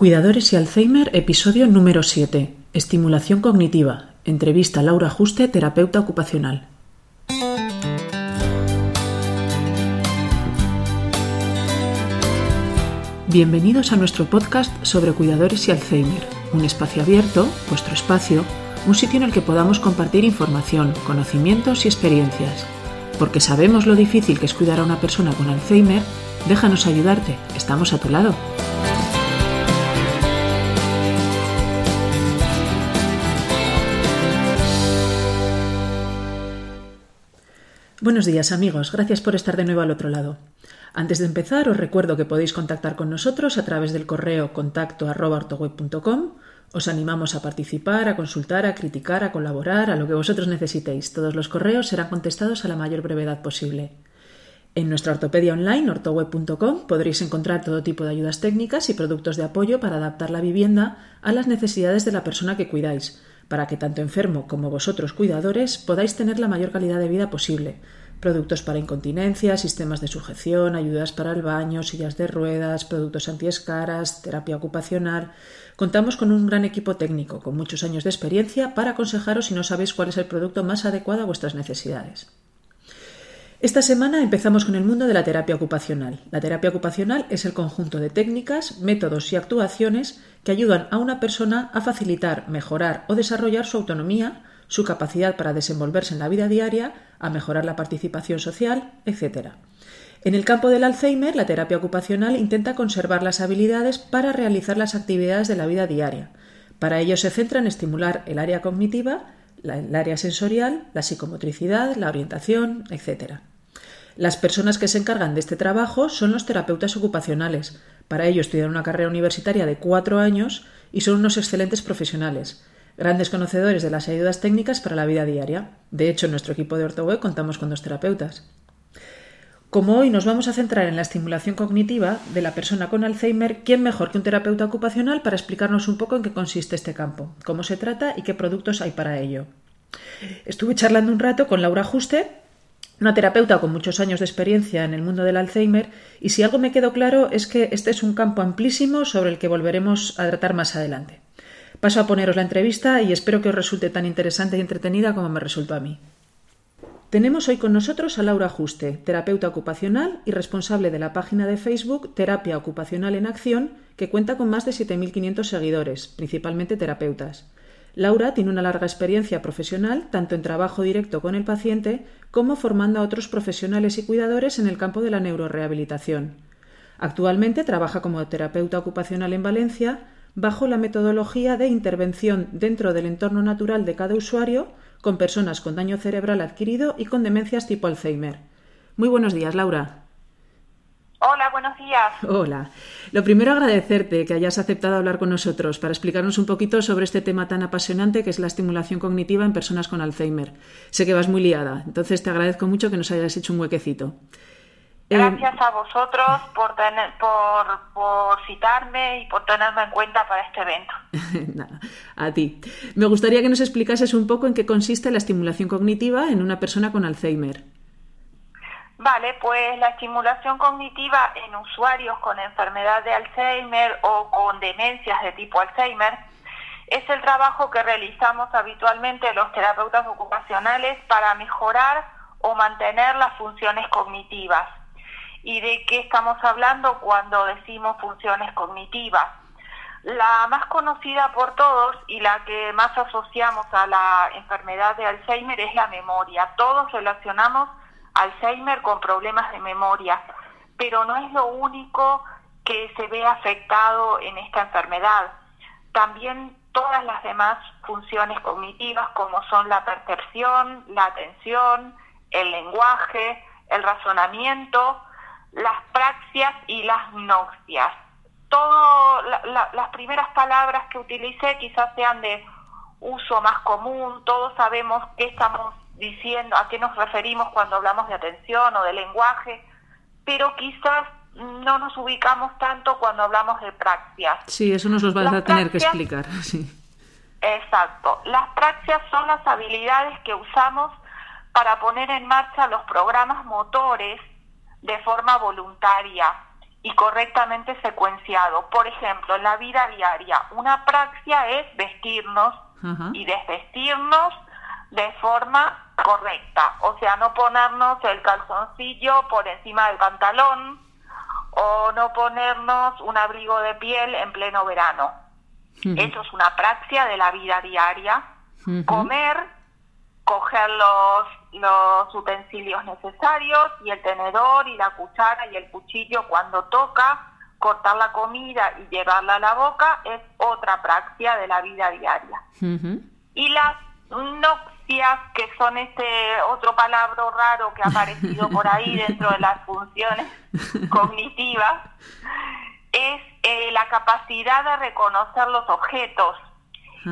Cuidadores y Alzheimer, episodio número 7. Estimulación cognitiva. Entrevista Laura Juste, terapeuta ocupacional. Bienvenidos a nuestro podcast sobre cuidadores y Alzheimer, un espacio abierto, vuestro espacio, un sitio en el que podamos compartir información, conocimientos y experiencias. Porque sabemos lo difícil que es cuidar a una persona con Alzheimer, déjanos ayudarte, estamos a tu lado. Buenos días amigos, gracias por estar de nuevo al otro lado. Antes de empezar os recuerdo que podéis contactar con nosotros a través del correo contacto Os animamos a participar, a consultar, a criticar, a colaborar, a lo que vosotros necesitéis. Todos los correos serán contestados a la mayor brevedad posible. En nuestra ortopedia online, ortoweb.com, podréis encontrar todo tipo de ayudas técnicas y productos de apoyo para adaptar la vivienda a las necesidades de la persona que cuidáis para que tanto enfermo como vosotros cuidadores podáis tener la mayor calidad de vida posible. Productos para incontinencia, sistemas de sujeción, ayudas para el baño, sillas de ruedas, productos antiescaras, terapia ocupacional. Contamos con un gran equipo técnico, con muchos años de experiencia, para aconsejaros si no sabéis cuál es el producto más adecuado a vuestras necesidades. Esta semana empezamos con el mundo de la terapia ocupacional. La terapia ocupacional es el conjunto de técnicas, métodos y actuaciones que ayudan a una persona a facilitar, mejorar o desarrollar su autonomía, su capacidad para desenvolverse en la vida diaria, a mejorar la participación social, etc. En el campo del Alzheimer, la terapia ocupacional intenta conservar las habilidades para realizar las actividades de la vida diaria. Para ello se centra en estimular el área cognitiva, el área sensorial, la psicomotricidad, la orientación, etc. Las personas que se encargan de este trabajo son los terapeutas ocupacionales. Para ello estudian una carrera universitaria de cuatro años y son unos excelentes profesionales, grandes conocedores de las ayudas técnicas para la vida diaria. De hecho, en nuestro equipo de OrtoWeb contamos con dos terapeutas. Como hoy nos vamos a centrar en la estimulación cognitiva de la persona con Alzheimer, ¿quién mejor que un terapeuta ocupacional para explicarnos un poco en qué consiste este campo, cómo se trata y qué productos hay para ello? Estuve charlando un rato con Laura Juste, una terapeuta con muchos años de experiencia en el mundo del Alzheimer, y si algo me quedó claro es que este es un campo amplísimo sobre el que volveremos a tratar más adelante. Paso a poneros la entrevista y espero que os resulte tan interesante y entretenida como me resultó a mí. Tenemos hoy con nosotros a Laura Juste, terapeuta ocupacional y responsable de la página de Facebook Terapia Ocupacional en Acción, que cuenta con más de 7.500 seguidores, principalmente terapeutas. Laura tiene una larga experiencia profesional tanto en trabajo directo con el paciente como formando a otros profesionales y cuidadores en el campo de la neurorehabilitación. Actualmente trabaja como terapeuta ocupacional en Valencia bajo la metodología de intervención dentro del entorno natural de cada usuario con personas con daño cerebral adquirido y con demencias tipo Alzheimer. Muy buenos días, Laura. Hola, buenos días. Hola. Lo primero agradecerte que hayas aceptado hablar con nosotros para explicarnos un poquito sobre este tema tan apasionante que es la estimulación cognitiva en personas con Alzheimer. Sé que vas muy liada, entonces te agradezco mucho que nos hayas hecho un huequecito. Eh, Gracias a vosotros por, tener, por, por citarme y por tenerme en cuenta para este evento. Nada, a ti. Me gustaría que nos explicases un poco en qué consiste la estimulación cognitiva en una persona con Alzheimer. Vale, pues la estimulación cognitiva en usuarios con enfermedad de Alzheimer o con demencias de tipo Alzheimer es el trabajo que realizamos habitualmente los terapeutas ocupacionales para mejorar o mantener las funciones cognitivas. ¿Y de qué estamos hablando cuando decimos funciones cognitivas? La más conocida por todos y la que más asociamos a la enfermedad de Alzheimer es la memoria. Todos relacionamos Alzheimer con problemas de memoria, pero no es lo único que se ve afectado en esta enfermedad. También todas las demás funciones cognitivas como son la percepción, la atención, el lenguaje, el razonamiento, las praxias y las nocias. Todo, las primeras palabras que utilicé quizás sean de uso más común, todos sabemos qué estamos diciendo a qué nos referimos cuando hablamos de atención o de lenguaje, pero quizás no nos ubicamos tanto cuando hablamos de praxias. Sí, eso nos lo vas a tener que explicar. Sí. Exacto. Las praxias son las habilidades que usamos para poner en marcha los programas motores de forma voluntaria y correctamente secuenciado. Por ejemplo, en la vida diaria, una praxia es vestirnos y desvestirnos de forma correcta, o sea, no ponernos el calzoncillo por encima del pantalón o no ponernos un abrigo de piel en pleno verano. Eso es una praxia de la vida diaria. Comer, coger los, los utensilios necesarios y el tenedor y la cuchara y el cuchillo cuando toca, cortar la comida y llevarla a la boca es otra praxia de la vida diaria. Y las noxias, que son este otro palabra raro que ha aparecido por ahí dentro de las funciones cognitivas, es eh, la capacidad de reconocer los objetos.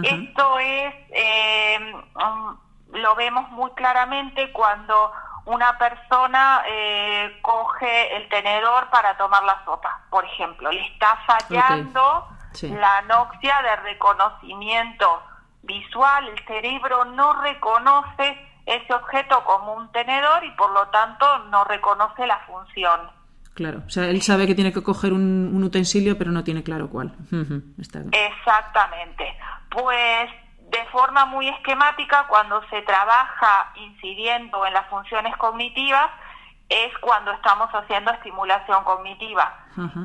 Esto es, eh, um, lo vemos muy claramente cuando una persona eh, coge el tenedor para tomar la sopa, por ejemplo, le está fallando la noxia de reconocimiento visual, el cerebro no reconoce ese objeto como un tenedor y por lo tanto no reconoce la función. Claro, o sea, él sabe que tiene que coger un, utensilio, pero no tiene claro cuál. Exactamente. Pues de forma muy esquemática, cuando se trabaja incidiendo en las funciones cognitivas, es cuando estamos haciendo estimulación cognitiva.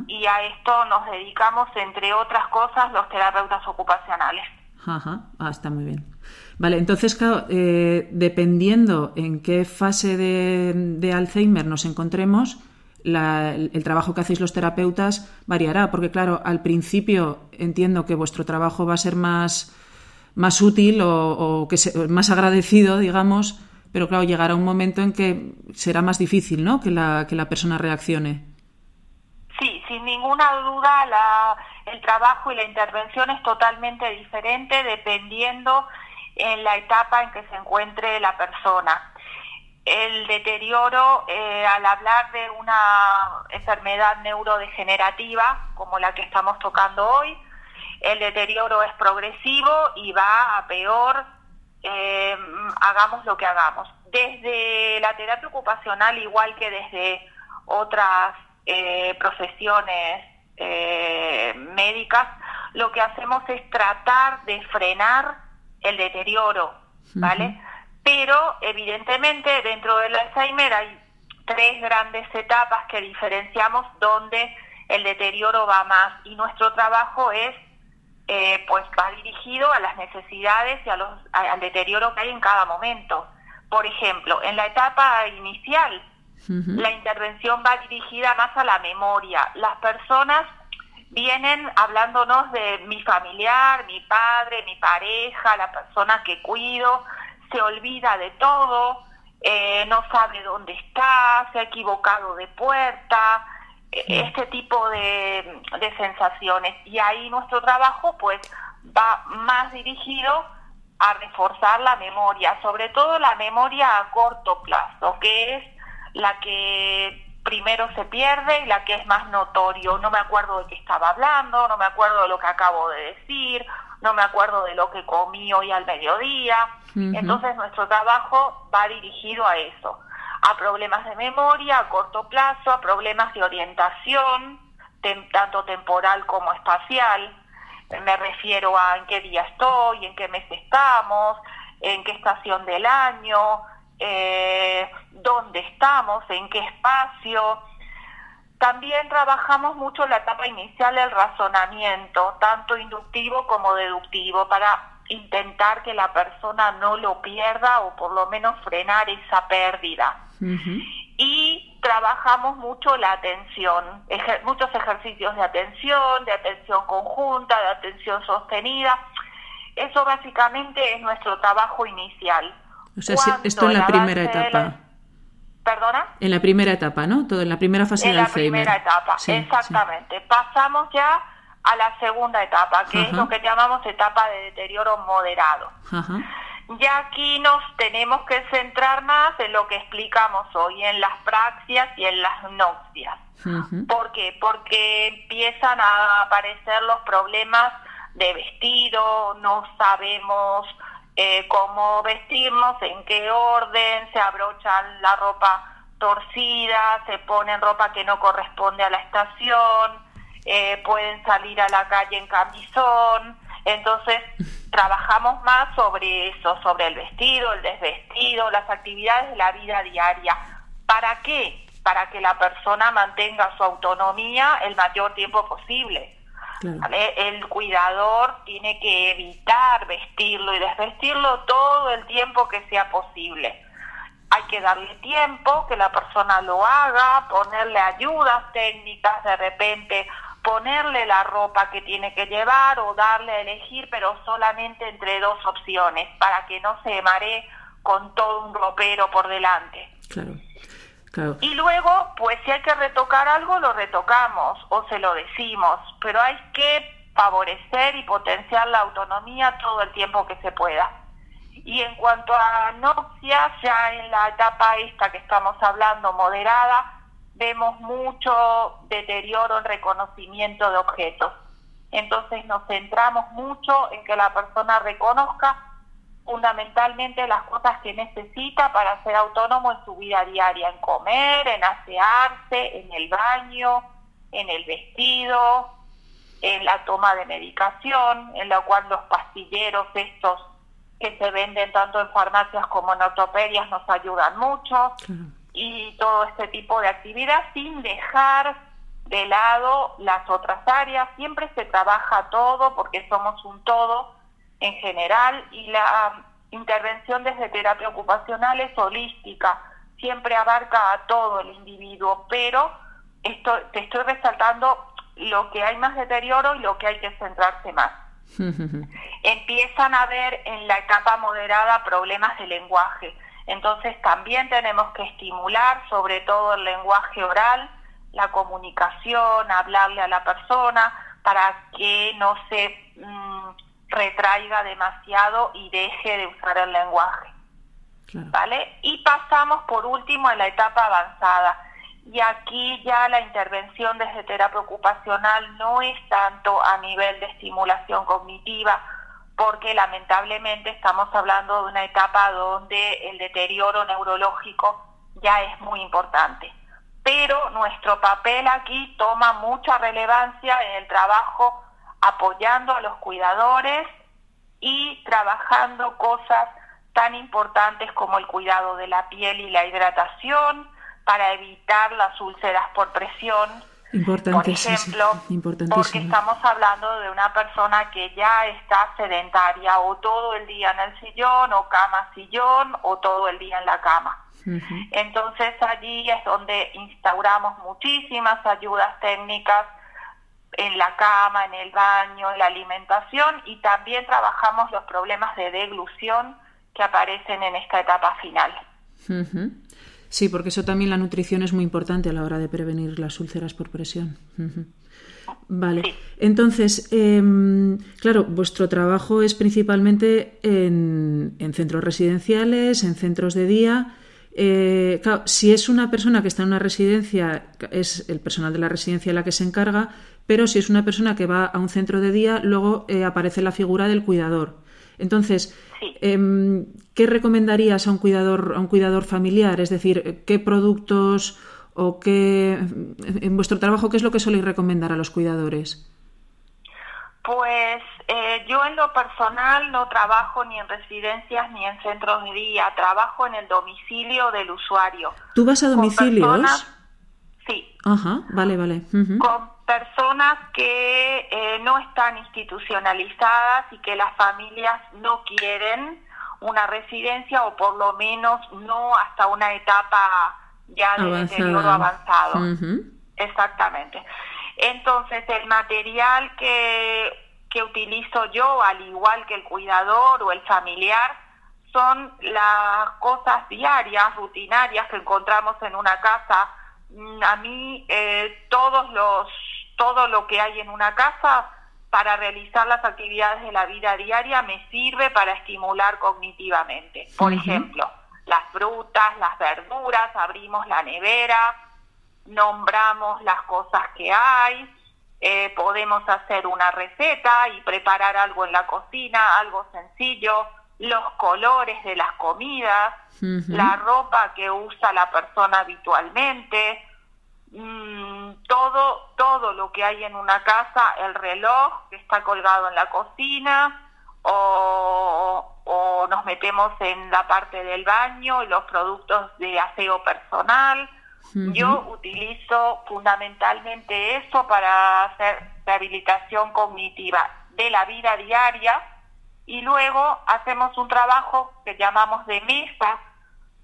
Y a esto nos dedicamos, entre otras cosas, los terapeutas ocupacionales. Ajá, ah, está muy bien. Vale, entonces, claro, eh, dependiendo en qué fase de Alzheimer nos encontremos, el trabajo que hacéis los terapeutas variará, porque claro, al principio entiendo que vuestro trabajo va a ser más, más útil o, que más agradecido, digamos, pero claro, llegará un momento en que será más difícil, ¿no? Que la, que la persona reaccione. Sí, sin ninguna duda la, el trabajo y la intervención es totalmente diferente dependiendo en la etapa en que se encuentre la persona el deterioro eh, al hablar de una enfermedad neurodegenerativa como la que estamos tocando hoy. El deterioro es progresivo y va a peor, eh, hagamos lo que hagamos. Desde la terapia ocupacional, igual que desde otras eh, profesiones médicas, lo que hacemos es tratar de frenar el deterioro, ¿vale? pero evidentemente dentro del Alzheimer hay tres grandes etapas que diferenciamos donde el deterioro va más y nuestro trabajo es eh, pues va dirigido a las necesidades y a los, al deterioro que hay en cada momento. Por ejemplo, en la etapa inicial, la intervención va dirigida más a la memoria. Las personas vienen hablándonos de mi familiar, mi padre, mi pareja, la persona que cuido, se olvida de todo, eh, no sabe dónde está, se ha equivocado de puerta, este tipo de, sensaciones. Y ahí nuestro trabajo pues va más dirigido a reforzar la memoria, sobre todo la memoria a corto plazo, que es la que primero se pierde y la que es más notorio. No me acuerdo de qué estaba hablando, no me acuerdo de lo que acabo de decir, no me acuerdo de lo que comí hoy al mediodía. Entonces nuestro trabajo va dirigido a eso, a problemas de memoria a corto plazo, a problemas de orientación, tanto temporal como espacial. Me refiero a en qué día estoy, en qué mes estamos, en qué estación del año, eh, dónde estamos, en qué espacio también trabajamos mucho la etapa inicial del razonamiento, tanto inductivo como deductivo, para intentar que la persona no lo pierda o por lo menos frenar esa pérdida. Y trabajamos mucho la atención, muchos ejercicios de atención, de atención conjunta, de atención sostenida. Eso básicamente es nuestro trabajo inicial. O sea, esto en la primera etapa. ¿Perdona? En la primera etapa, ¿no? Todo en la primera fase en del Alzheimer. En la primera etapa, exactamente. Pasamos ya a la segunda etapa, que es lo que llamamos etapa de deterioro moderado. Ya aquí nos tenemos que centrar más en lo que explicamos hoy, en las praxias y en las noxias. ¿Por qué? Porque empiezan a aparecer los problemas de vestido, no sabemos eh, cómo vestirnos, en qué orden, se abrochan la ropa torcida, se ponen ropa que no corresponde a la estación, eh, pueden salir a la calle en camisón. Entonces, trabajamos más sobre eso, sobre el vestido, el desvestido, las actividades de la vida diaria. ¿Para qué? Para que la persona mantenga su autonomía el mayor tiempo posible. El cuidador tiene que evitar vestirlo y desvestirlo todo el tiempo que sea posible. Hay que darle tiempo, que la persona lo haga, ponerle ayudas técnicas de repente, ponerle la ropa que tiene que llevar o darle a elegir, pero solamente entre dos opciones, para que no se maree con todo un ropero por delante. Claro. Y luego, pues si hay que retocar algo, lo retocamos o se lo decimos, pero hay que favorecer y potenciar la autonomía todo el tiempo que se pueda. Y en cuanto a anoxias, ya en la etapa esta que estamos hablando, moderada, vemos mucho deterioro en reconocimiento de objetos. Entonces nos centramos mucho en que la persona reconozca fundamentalmente las cosas que necesita para ser autónomo en su vida diaria, en comer, en asearse, en el baño, en el vestido, en la toma de medicación, en la cual los pastilleros estos que se venden tanto en farmacias como en ortopedias nos ayudan mucho y todo este tipo de actividad sin dejar de lado las otras áreas. Siempre se trabaja todo porque somos un todo en general y la intervención desde terapia ocupacional es holística, siempre abarca a todo el individuo, pero esto, te estoy resaltando lo que hay más deterioro y lo que hay que centrarse más. Empiezan a haber en la etapa moderada problemas de lenguaje, entonces también tenemos que estimular sobre todo el lenguaje oral, la comunicación, hablarle a la persona para que no se... Mm, retraiga demasiado y deje de usar el lenguaje. ¿Vale? Y pasamos por último a la etapa avanzada. Y aquí ya la intervención desde terapia ocupacional no es tanto a nivel de estimulación cognitiva, porque lamentablemente estamos hablando de una etapa donde el deterioro neurológico ya es muy importante. Pero nuestro papel aquí toma mucha relevancia en el trabajo apoyando a los cuidadores y trabajando cosas tan importantes como el cuidado de la piel y la hidratación para evitar las úlceras por presión. Por ejemplo, porque estamos hablando de una persona que ya está sedentaria o todo el día en el sillón o cama sillón o todo el día en la cama. Entonces allí es donde instauramos muchísimas ayudas técnicas en la cama, en el baño, en la alimentación y también trabajamos los problemas de deglución que aparecen en esta etapa final. Sí, porque eso también la nutrición es muy importante a la hora de prevenir las úlceras por presión. Vale, entonces, em, claro, vuestro trabajo es principalmente en, en centros residenciales, en centros de día. Eh, claro, si es una persona que está en una residencia, es el personal de la residencia la que se encarga, pero si es una persona que va a un centro de día, luego eh, aparece la figura del cuidador. Entonces, em, ¿qué recomendarías a un cuidador, a un cuidador familiar? Es decir, ¿qué productos o qué en vuestro trabajo qué es lo que soléis recomendar a los cuidadores? Pues eh, yo en lo personal no trabajo ni en residencias ni en centros de día, trabajo en el domicilio del usuario. ¿Tú vas a domicilios? sí. Ajá, vale, vale personas que eh, no están institucionalizadas y que las familias no quieren una residencia o por lo menos no hasta una etapa ya de deterioro avanzado. Exactamente. Entonces, el material que, que utilizo yo, al igual que el cuidador o el familiar, son las cosas diarias, rutinarias que encontramos en una casa. Mm, a mí eh, todos los todo lo que hay en una casa para realizar las actividades de la vida diaria me sirve para estimular cognitivamente. Por ejemplo, las frutas, las verduras, abrimos la nevera, nombramos las cosas que hay, eh, podemos hacer una receta y preparar algo en la cocina, algo sencillo, los colores de las comidas, la ropa que usa la persona habitualmente, mm, todo, todo lo que hay en una casa, el reloj que está colgado en la cocina, o, o nos metemos en la parte del baño y los productos de aseo personal. Yo utilizo fundamentalmente eso para hacer rehabilitación cognitiva de la vida diaria y luego hacemos un trabajo que llamamos de mesa,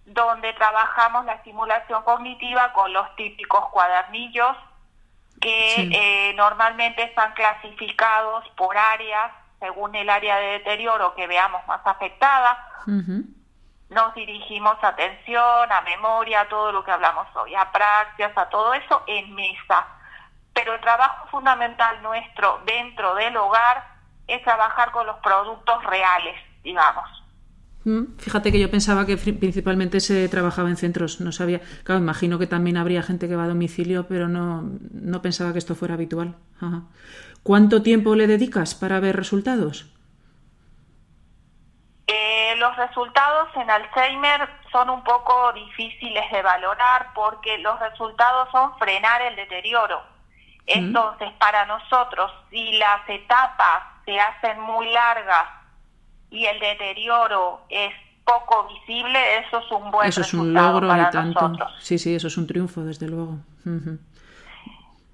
donde trabajamos la estimulación cognitiva con los típicos cuadernillos que eh, normalmente están clasificados por áreas según el área de deterioro que veamos más afectada. Nos dirigimos atención, a memoria, a todo lo que hablamos hoy, a prácticas, a todo eso en mesa. Pero el trabajo fundamental nuestro dentro del hogar es trabajar con los productos reales, digamos. Mm, fíjate que yo pensaba que principalmente se trabajaba en centros, no sabía. Claro, imagino que también habría gente que va a domicilio, pero no, no pensaba que esto fuera habitual. ¿Cuánto tiempo le dedicas para ver resultados? Eh, los resultados en Alzheimer son un poco difíciles de valorar porque los resultados son frenar el deterioro. Mm. Entonces, para nosotros, si las etapas se hacen muy largas y el deterioro es poco visible, eso es un buen eso es un logro y tanto. Sí, sí, eso es un triunfo, desde luego.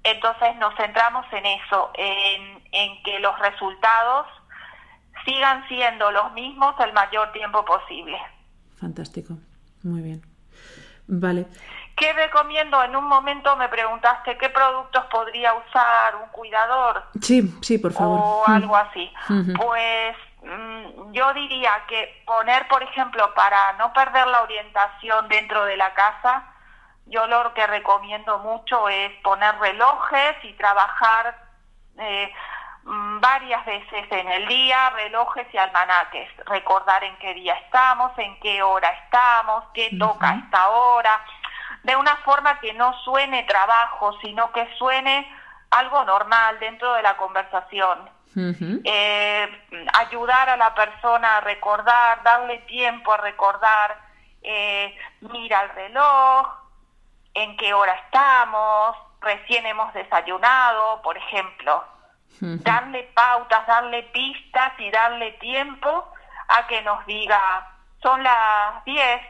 Entonces nos centramos en eso, en, en que los resultados sigan siendo los mismos el mayor tiempo posible. Fantástico, muy bien. Vale. ¿Qué recomiendo? En un momento me preguntaste qué productos podría usar un cuidador. Sí, sí, por favor. O algo así. Pues mm, yo diría que poner, por ejemplo, para no perder la orientación dentro de la casa, yo lo que recomiendo mucho es poner relojes y trabajar eh, mm, varias veces en el día, relojes y almanaques, recordar en qué día estamos, en qué hora estamos, qué toca esta hora de una forma que no suene trabajo, sino que suene algo normal dentro de la conversación. Eh, ayudar a la persona a recordar, darle tiempo a recordar, eh, mira el reloj, en qué hora estamos, recién hemos desayunado, por ejemplo. Darle pautas, darle pistas y darle tiempo a que nos diga, son las 10,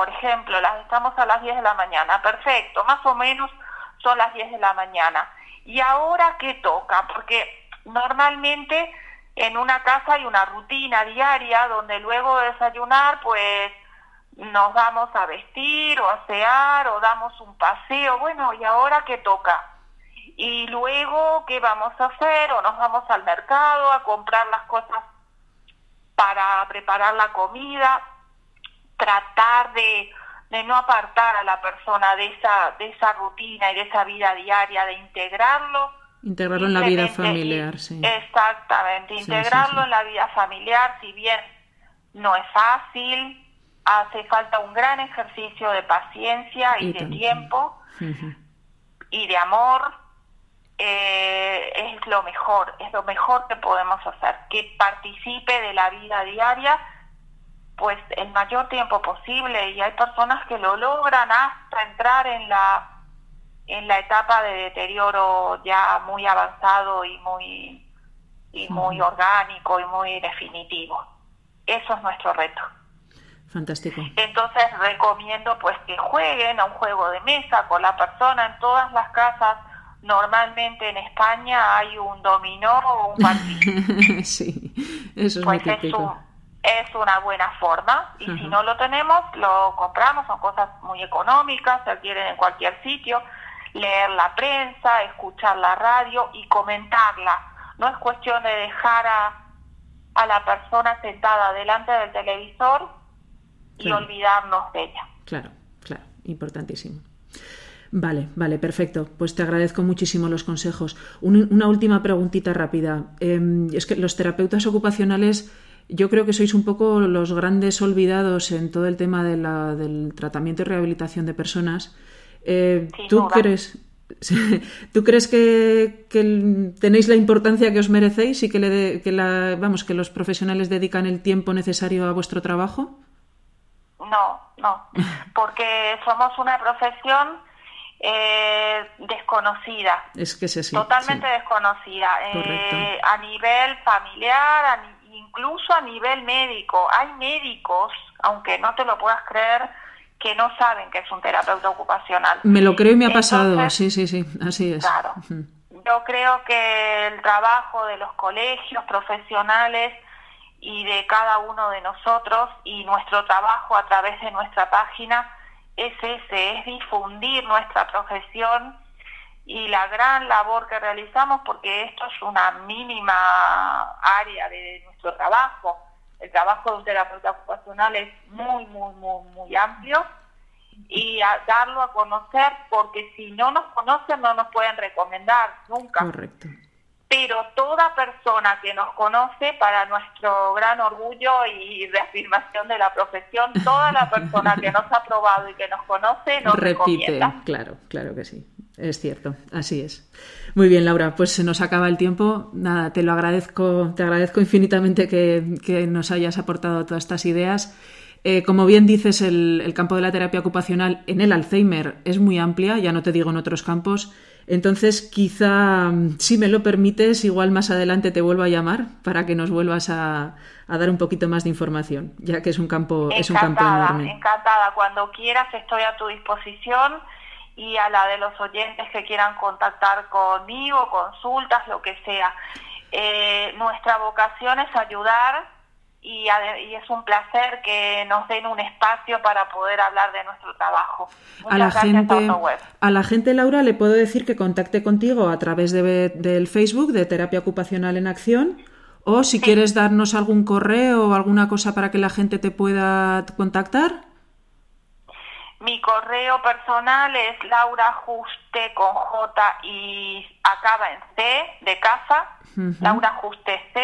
por ejemplo, las estamos a las 10 de la mañana, perfecto, más o menos son las 10 de la mañana. ¿Y ahora qué toca? Porque normalmente en una casa hay una rutina diaria donde luego de desayunar, pues nos vamos a vestir o a asear o damos un paseo. Bueno, ¿y ahora qué toca? Y luego, ¿qué vamos a hacer? O nos vamos al mercado a comprar las cosas para preparar la comida tratar de, no apartar a la persona de esa, de esa rutina y de esa vida diaria, de integrarlo. Integrarlo en la vida familiar, sí. Exactamente, integrarlo en la vida familiar, si bien no es fácil, hace falta un gran ejercicio de paciencia y, de tiempo y de amor. Eh, es lo mejor, es lo mejor que podemos hacer, que participe de la vida diaria pues el mayor tiempo posible y hay personas que lo logran hasta entrar en la en la etapa de deterioro ya muy avanzado y muy y muy orgánico y muy definitivo. Eso es nuestro reto. Fantástico. Entonces recomiendo pues que jueguen a un juego de mesa con la persona en todas las casas. Normalmente en España hay un dominó o un partido. sí, eso es muy pues típico es una buena forma. Y si no lo tenemos lo compramos son cosas muy económicas se adquieren en cualquier sitio. Leer la prensa escuchar la radio y comentarla. No es cuestión de dejar a, a la persona sentada delante del televisor y olvidarnos de ella. Claro claro importantísimo. Vale, vale, perfecto. Pues te agradezco muchísimo los consejos. una última preguntita rápida. Em, es que los terapeutas ocupacionales yo creo que sois un poco los grandes olvidados en todo el tema de la, del tratamiento y rehabilitación de personas. Eh, ¿Tú crees, ¿Tú crees que, tenéis la importancia que os merecéis y que, le que, la, vamos, que los profesionales dedican el tiempo necesario a vuestro trabajo? No, no, porque somos una profesión eh, desconocida. Es que es así. Totalmente desconocida. Eh, a nivel familiar, incluso a nivel médico. Hay médicos, aunque no te lo puedas creer, que no saben que es un terapeuta ocupacional. Me lo creo y me ha pasado, sí, sí, sí, así es. Claro. Yo creo que el trabajo de los colegios profesionales y de cada uno de nosotros y nuestro trabajo a través de nuestra página es ese, es difundir nuestra profesión y la gran labor que realizamos porque esto es una mínima área de nuestro trabajo el trabajo de un terapeuta ocupacional es muy, muy, muy, muy amplio y darlo a conocer porque si no nos conocen no nos pueden recomendar nunca. Correcto. Pero toda persona que nos conoce, para nuestro gran orgullo y reafirmación de la profesión, toda la persona que nos ha probado y que nos conoce nos Repite, claro, claro que sí. Es cierto, así es. Muy bien, Laura, pues se nos acaba el tiempo. Nada, te lo agradezco, te agradezco infinitamente que, nos hayas aportado todas estas ideas. Eh, como bien dices, el, campo de la terapia ocupacional en el Alzheimer es muy amplia, ya no te digo en otros campos. Entonces, quizá, si me lo permites, igual más adelante te vuelvo a llamar para que nos vuelvas a, dar un poquito más de información, ya que es un campo, es un campo enorme. Encantada, cuando quieras estoy a tu disposición y a la de los oyentes que quieran contactar conmigo, consultas, lo que sea. Eh, nuestra vocación es ayudar y, es un placer que nos den un espacio para poder hablar de nuestro trabajo. a la gente, a, la gente, Laura, le puedo decir que contacte contigo a través de, del Facebook de Terapia Ocupacional en Acción. O si quieres darnos algún correo o alguna cosa para que la gente te pueda contactar. Mi correo personal es laurajuste con J y acaba en C de casa, laurajustec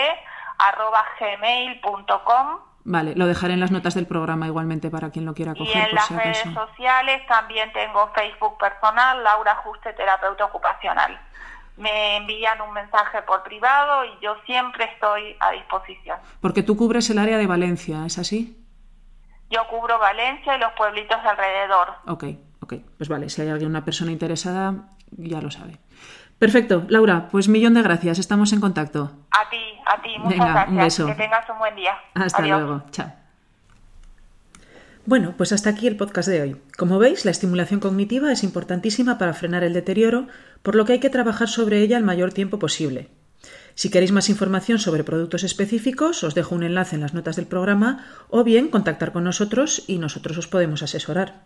arroba gmail.com. Vale, lo dejaré en las notas del programa igualmente para quien lo quiera coger. Y en las redes sociales también tengo Facebook personal, Laura Juste Terapeuta Ocupacional. Me envían un mensaje por privado y yo siempre estoy a disposición. Porque tú cubres el área de Valencia, ¿es así? Yo cubro Valencia y los pueblitos alrededor. Ok, ok. Pues vale, si hay alguna persona interesada, ya lo sabe. Perfecto, Laura, pues millón de gracias, estamos en contacto. A ti, a ti, muchas gracias. Un beso. Que tengas un buen día. Hasta luego, chao. Bueno, pues hasta aquí el podcast de hoy. Como veis, la estimulación cognitiva es importantísima para frenar el deterioro, por lo que hay que trabajar sobre ella el mayor tiempo posible. Si queréis más información sobre productos específicos, os dejo un enlace en las notas del programa o bien contactar con nosotros y nosotros os podemos asesorar.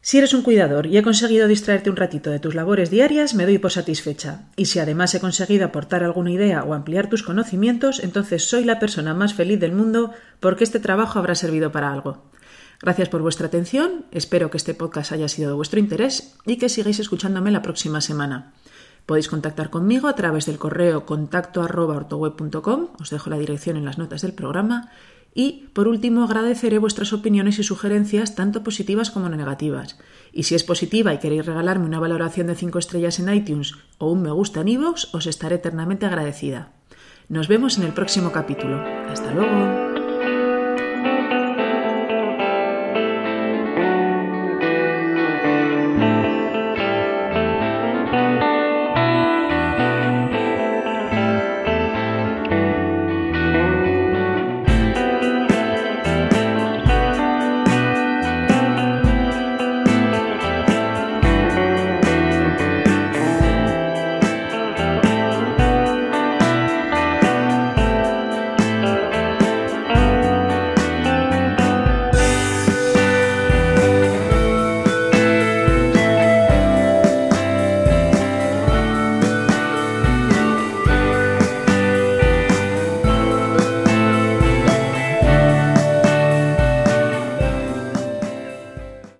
Si eres un cuidador y he conseguido distraerte un ratito de tus labores diarias, me doy por satisfecha. Y si además he conseguido aportar alguna idea o ampliar tus conocimientos, entonces soy la persona más feliz del mundo porque este trabajo habrá servido para algo. Gracias por vuestra atención, espero que este podcast haya sido de vuestro interés y que sigáis escuchándome la próxima semana. Podéis contactar conmigo a través del correo contacto os dejo la dirección en las notas del programa y, por último, agradeceré vuestras opiniones y sugerencias, tanto positivas como negativas. Y si es positiva y queréis regalarme una valoración de 5 estrellas en iTunes o un me gusta en iVoox, os estaré eternamente agradecida. Nos vemos en el próximo capítulo. Hasta luego.